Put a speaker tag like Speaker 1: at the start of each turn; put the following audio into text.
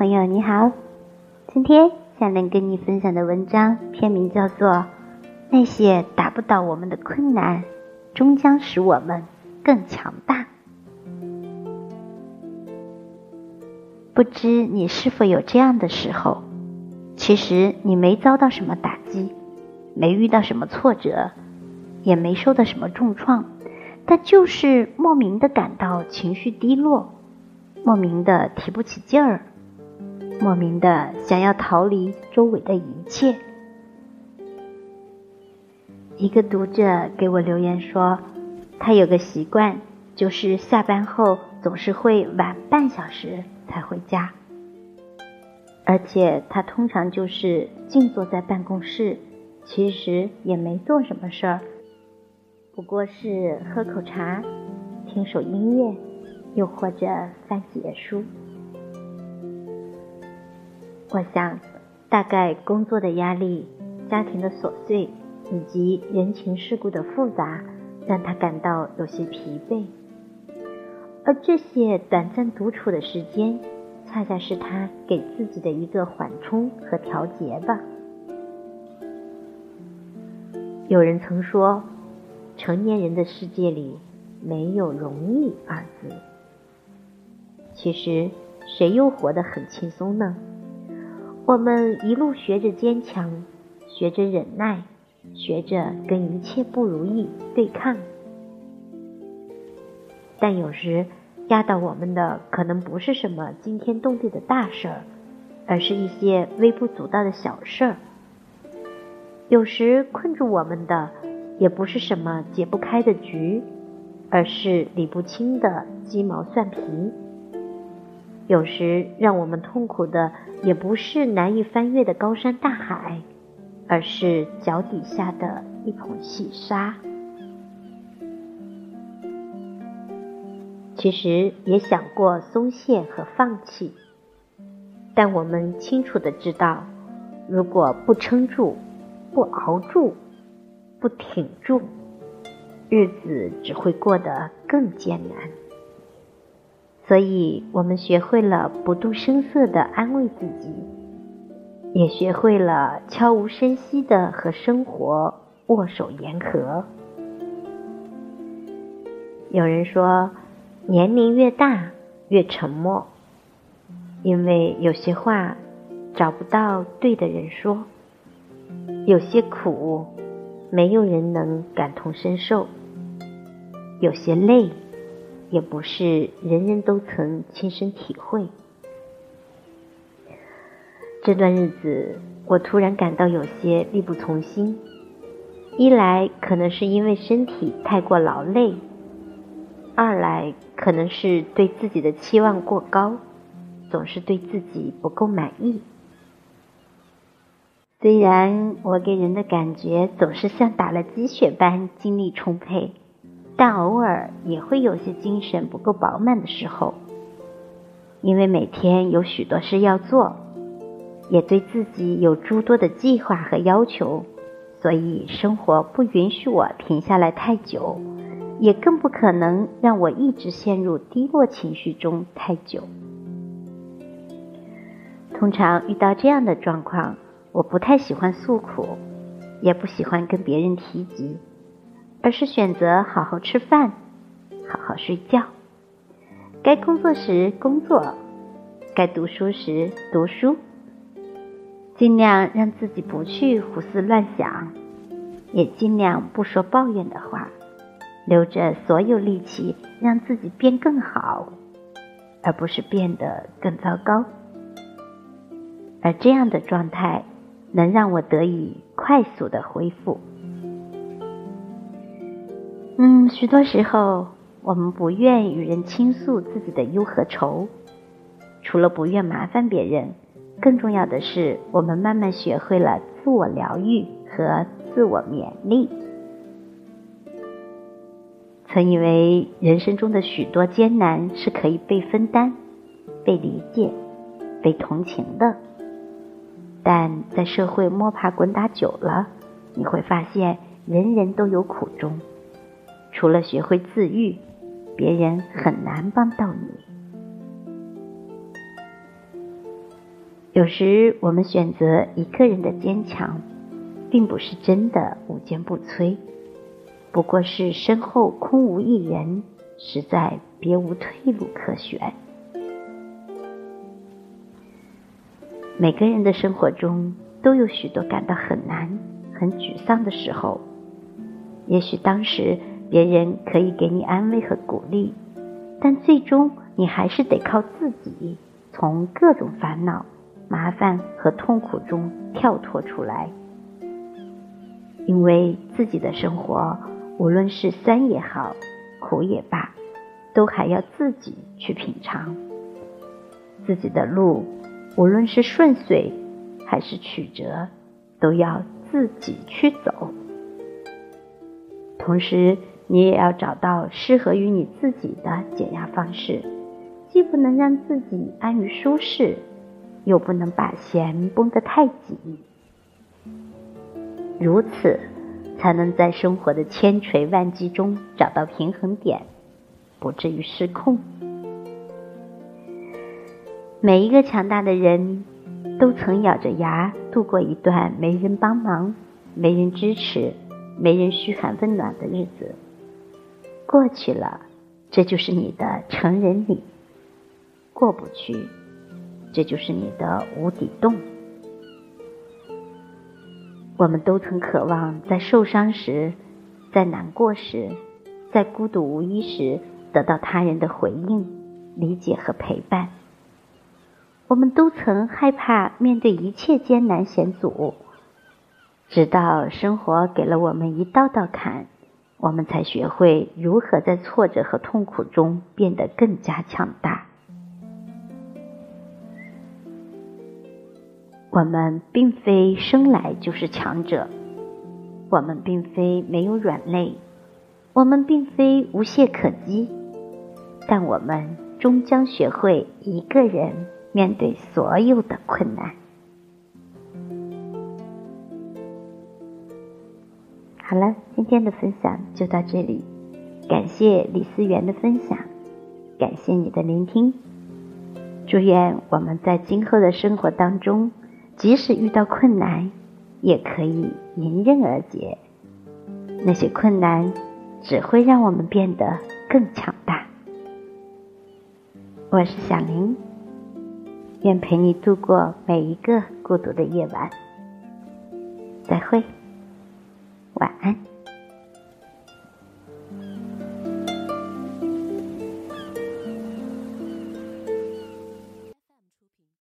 Speaker 1: 朋友你好，今天想能跟你分享的文章篇名叫做《那些打不倒我们的困难，终将使我们更强大》。不知你是否有这样的时候？其实你没遭到什么打击，没遇到什么挫折，也没受到什么重创，但就是莫名的感到情绪低落，莫名的提不起劲儿。莫名的想要逃离周围的一切。一个读者给我留言说，他有个习惯，就是下班后总是会晚半小时才回家，而且他通常就是静坐在办公室，其实也没做什么事儿，不过是喝口茶、听首音乐，又或者翻几页书。我想，大概工作的压力、家庭的琐碎以及人情世故的复杂，让他感到有些疲惫。而这些短暂独处的时间，恰恰是他给自己的一个缓冲和调节吧。有人曾说，成年人的世界里没有容易二字。其实，谁又活得很轻松呢？我们一路学着坚强，学着忍耐，学着跟一切不如意对抗。但有时压倒我们的可能不是什么惊天动地的大事儿，而是一些微不足道的小事儿。有时困住我们的也不是什么解不开的局，而是理不清的鸡毛蒜皮。有时让我们痛苦的也不是难以翻越的高山大海，而是脚底下的一捧细沙。其实也想过松懈和放弃，但我们清楚的知道，如果不撑住、不熬住、不挺住，日子只会过得更艰难。所以，我们学会了不动声色的安慰自己，也学会了悄无声息的和生活握手言和。有人说，年龄越大越沉默，因为有些话找不到对的人说，有些苦没有人能感同身受，有些累。也不是人人都曾亲身体会。这段日子，我突然感到有些力不从心。一来可能是因为身体太过劳累，二来可能是对自己的期望过高，总是对自己不够满意。虽然我给人的感觉总是像打了鸡血般精力充沛。但偶尔也会有些精神不够饱满的时候，因为每天有许多事要做，也对自己有诸多的计划和要求，所以生活不允许我停下来太久，也更不可能让我一直陷入低落情绪中太久。通常遇到这样的状况，我不太喜欢诉苦，也不喜欢跟别人提及。而是选择好好吃饭，好好睡觉，该工作时工作，该读书时读书，尽量让自己不去胡思乱想，也尽量不说抱怨的话，留着所有力气让自己变更好，而不是变得更糟糕。而这样的状态能让我得以快速的恢复。嗯，许多时候，我们不愿与人倾诉自己的忧和愁，除了不愿麻烦别人，更重要的是，我们慢慢学会了自我疗愈和自我勉励。曾以为人生中的许多艰难是可以被分担、被理解、被同情的，但在社会摸爬滚打久了，你会发现，人人都有苦衷。除了学会自愈，别人很难帮到你。有时我们选择一个人的坚强，并不是真的无坚不摧，不过是身后空无一人，实在别无退路可选。每个人的生活中都有许多感到很难、很沮丧的时候，也许当时别人可以给你安慰和鼓励，但最终你还是得靠自己，从各种烦恼。麻烦和痛苦中跳脱出来，因为自己的生活，无论是酸也好，苦也罢，都还要自己去品尝。自己的路，无论是顺遂还是曲折，都要自己去走。同时，你也要找到适合于你自己的减压方式，既不能让自己安于舒适。又不能把弦绷得太紧，如此才能在生活的千锤万击中找到平衡点，不至于失控。每一个强大的人都曾咬着牙度过一段没人帮忙、没人支持、没人嘘寒问暖的日子。过去了，这就是你的成人礼；过不去。这就是你的无底洞。我们都曾渴望在受伤时，在难过时，在孤独无依时，得到他人的回应、理解和陪伴。我们都曾害怕面对一切艰难险阻，直到生活给了我们一道道坎，我们才学会如何在挫折和痛苦中变得更加强大。我们并非生来就是强者，我们并非没有软肋，我们并非无懈可击，但我们终将学会一个人面对所有的困难。好了，今天的分享就到这里，感谢李思源的分享，感谢你的聆听，祝愿我们在今后的生活当中。即使遇到困难，也可以迎刃而解。那些困难只会让我们变得更强大。我是小林，愿陪你度过每一个孤独的夜晚。再会，晚安。